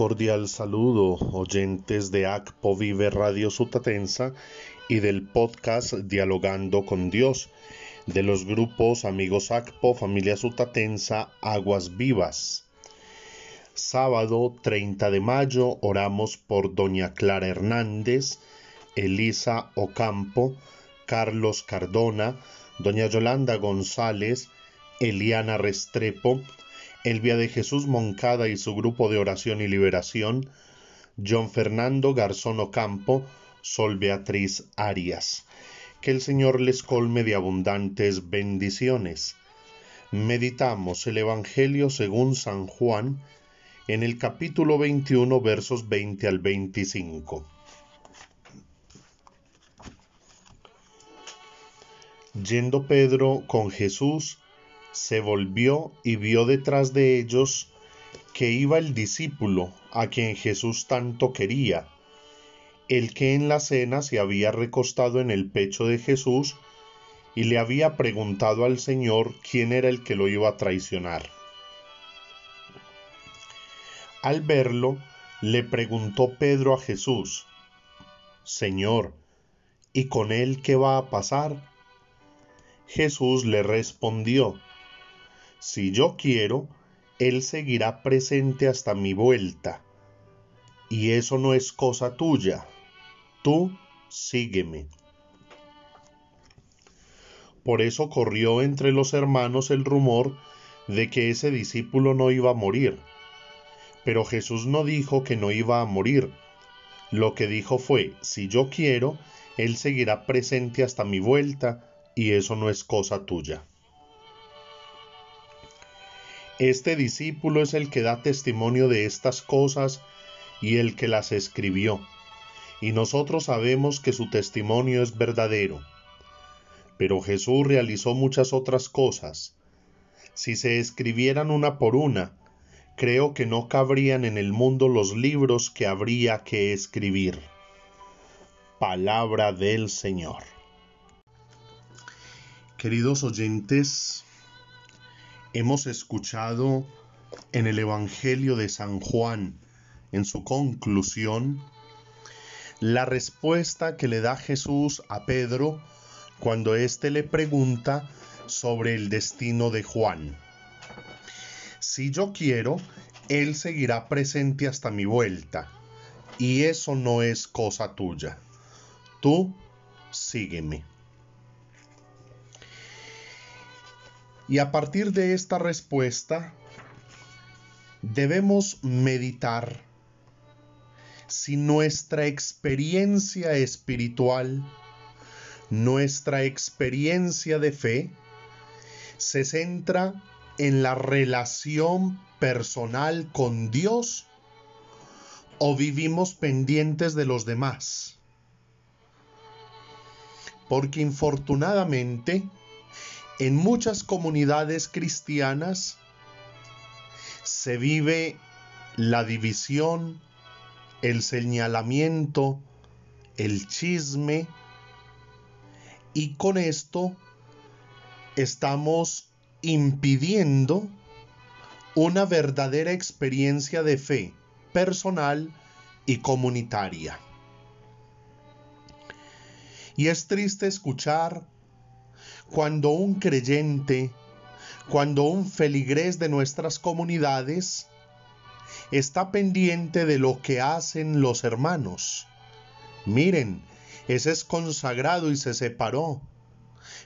cordial saludo, oyentes de ACPO Vive Radio Sutatensa y del podcast Dialogando con Dios, de los grupos Amigos ACPO, Familia Sutatensa, Aguas Vivas. Sábado 30 de mayo oramos por Doña Clara Hernández, Elisa Ocampo, Carlos Cardona, Doña Yolanda González, Eliana Restrepo, Elvia de Jesús Moncada y su grupo de oración y liberación, John Fernando Garzón Ocampo, Sol Beatriz Arias. Que el Señor les colme de abundantes bendiciones. Meditamos el Evangelio según San Juan en el capítulo 21 versos 20 al 25. Yendo Pedro con Jesús, se volvió y vio detrás de ellos que iba el discípulo a quien Jesús tanto quería, el que en la cena se había recostado en el pecho de Jesús y le había preguntado al Señor quién era el que lo iba a traicionar. Al verlo, le preguntó Pedro a Jesús, Señor, ¿y con él qué va a pasar? Jesús le respondió, si yo quiero, Él seguirá presente hasta mi vuelta. Y eso no es cosa tuya. Tú sígueme. Por eso corrió entre los hermanos el rumor de que ese discípulo no iba a morir. Pero Jesús no dijo que no iba a morir. Lo que dijo fue, si yo quiero, Él seguirá presente hasta mi vuelta, y eso no es cosa tuya. Este discípulo es el que da testimonio de estas cosas y el que las escribió, y nosotros sabemos que su testimonio es verdadero. Pero Jesús realizó muchas otras cosas. Si se escribieran una por una, creo que no cabrían en el mundo los libros que habría que escribir. Palabra del Señor. Queridos oyentes, hemos escuchado en el Evangelio de San Juan, en su conclusión, la respuesta que le da Jesús a Pedro cuando éste le pregunta sobre el destino de Juan. Si yo quiero, Él seguirá presente hasta mi vuelta, y eso no es cosa tuya. Tú sígueme. Y a partir de esta respuesta, debemos meditar si nuestra experiencia espiritual, nuestra experiencia de fe, se centra en la relación personal con Dios o vivimos pendientes de los demás. Porque infortunadamente, en muchas comunidades cristianas se vive la división, el señalamiento, el chisme, y con esto estamos impidiendo una verdadera experiencia de fe personal y comunitaria. Y es triste escuchar cuando un creyente, cuando un feligrés de nuestras comunidades está pendiente de lo que hacen los hermanos. Miren, ese es consagrado y se separó.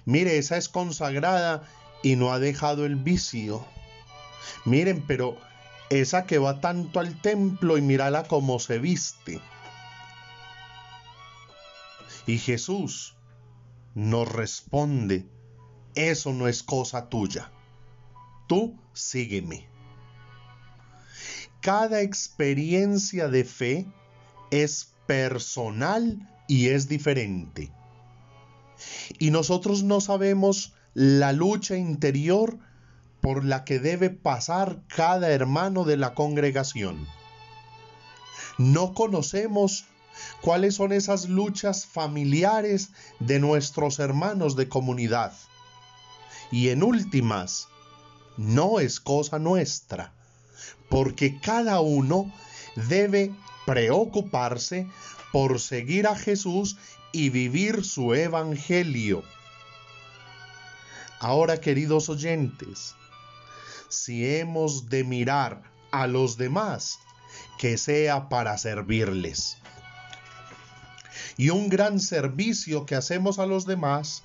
Mire, esa es consagrada y no ha dejado el vicio. Miren, pero esa que va tanto al templo y mírala cómo se viste. Y Jesús nos responde, eso no es cosa tuya. Tú sígueme. Cada experiencia de fe es personal y es diferente. Y nosotros no sabemos la lucha interior por la que debe pasar cada hermano de la congregación. No conocemos cuáles son esas luchas familiares de nuestros hermanos de comunidad. Y en últimas, no es cosa nuestra, porque cada uno debe preocuparse por seguir a Jesús y vivir su evangelio. Ahora, queridos oyentes, si hemos de mirar a los demás, que sea para servirles. Y un gran servicio que hacemos a los demás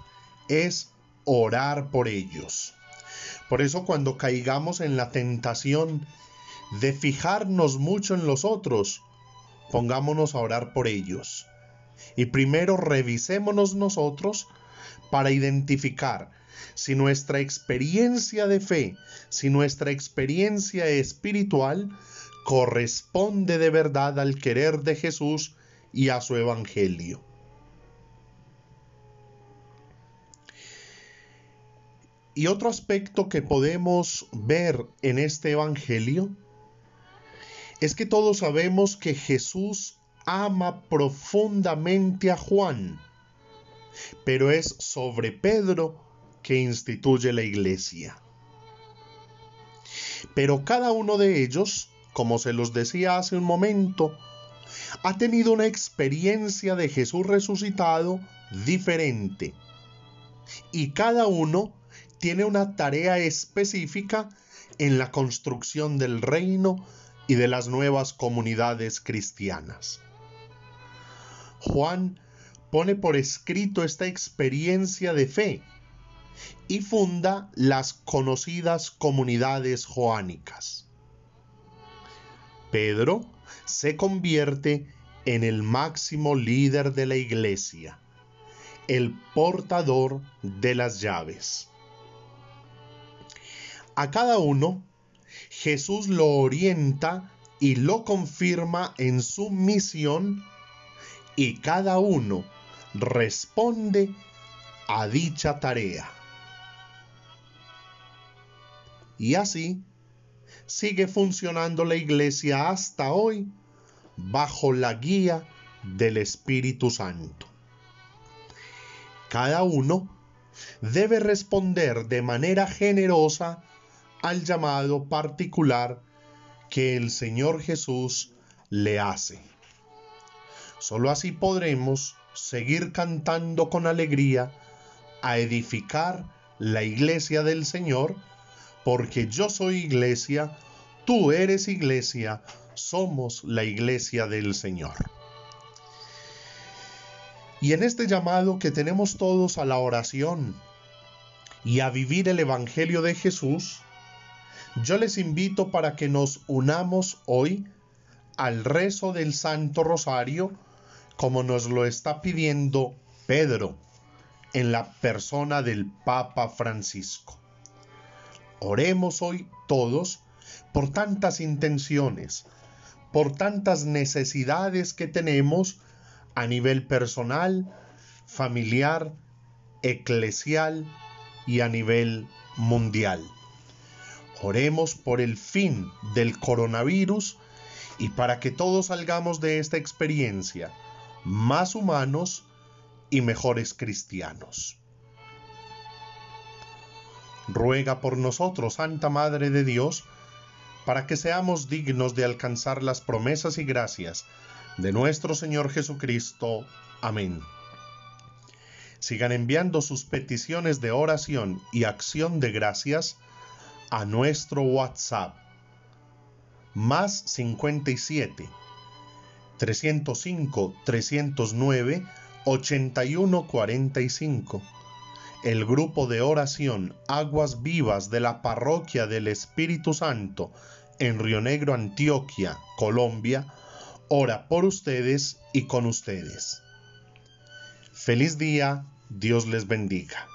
es orar por ellos. Por eso cuando caigamos en la tentación de fijarnos mucho en los otros, pongámonos a orar por ellos. Y primero revisémonos nosotros para identificar si nuestra experiencia de fe, si nuestra experiencia espiritual corresponde de verdad al querer de Jesús y a su evangelio. Y otro aspecto que podemos ver en este Evangelio es que todos sabemos que Jesús ama profundamente a Juan, pero es sobre Pedro que instituye la iglesia. Pero cada uno de ellos, como se los decía hace un momento, ha tenido una experiencia de Jesús resucitado diferente. Y cada uno tiene una tarea específica en la construcción del reino y de las nuevas comunidades cristianas. Juan pone por escrito esta experiencia de fe y funda las conocidas comunidades joánicas. Pedro se convierte en el máximo líder de la iglesia, el portador de las llaves. A cada uno, Jesús lo orienta y lo confirma en su misión y cada uno responde a dicha tarea. Y así sigue funcionando la iglesia hasta hoy bajo la guía del Espíritu Santo. Cada uno debe responder de manera generosa al llamado particular que el Señor Jesús le hace. Solo así podremos seguir cantando con alegría a edificar la iglesia del Señor, porque yo soy iglesia, tú eres iglesia, somos la iglesia del Señor. Y en este llamado que tenemos todos a la oración y a vivir el Evangelio de Jesús, yo les invito para que nos unamos hoy al rezo del Santo Rosario, como nos lo está pidiendo Pedro en la persona del Papa Francisco. Oremos hoy todos por tantas intenciones, por tantas necesidades que tenemos a nivel personal, familiar, eclesial y a nivel mundial. Oremos por el fin del coronavirus y para que todos salgamos de esta experiencia más humanos y mejores cristianos. Ruega por nosotros, Santa Madre de Dios, para que seamos dignos de alcanzar las promesas y gracias de nuestro Señor Jesucristo. Amén. Sigan enviando sus peticiones de oración y acción de gracias a nuestro WhatsApp más 57 305 309 8145. El grupo de oración Aguas Vivas de la Parroquia del Espíritu Santo en Río Negro, Antioquia, Colombia, ora por ustedes y con ustedes. Feliz día, Dios les bendiga.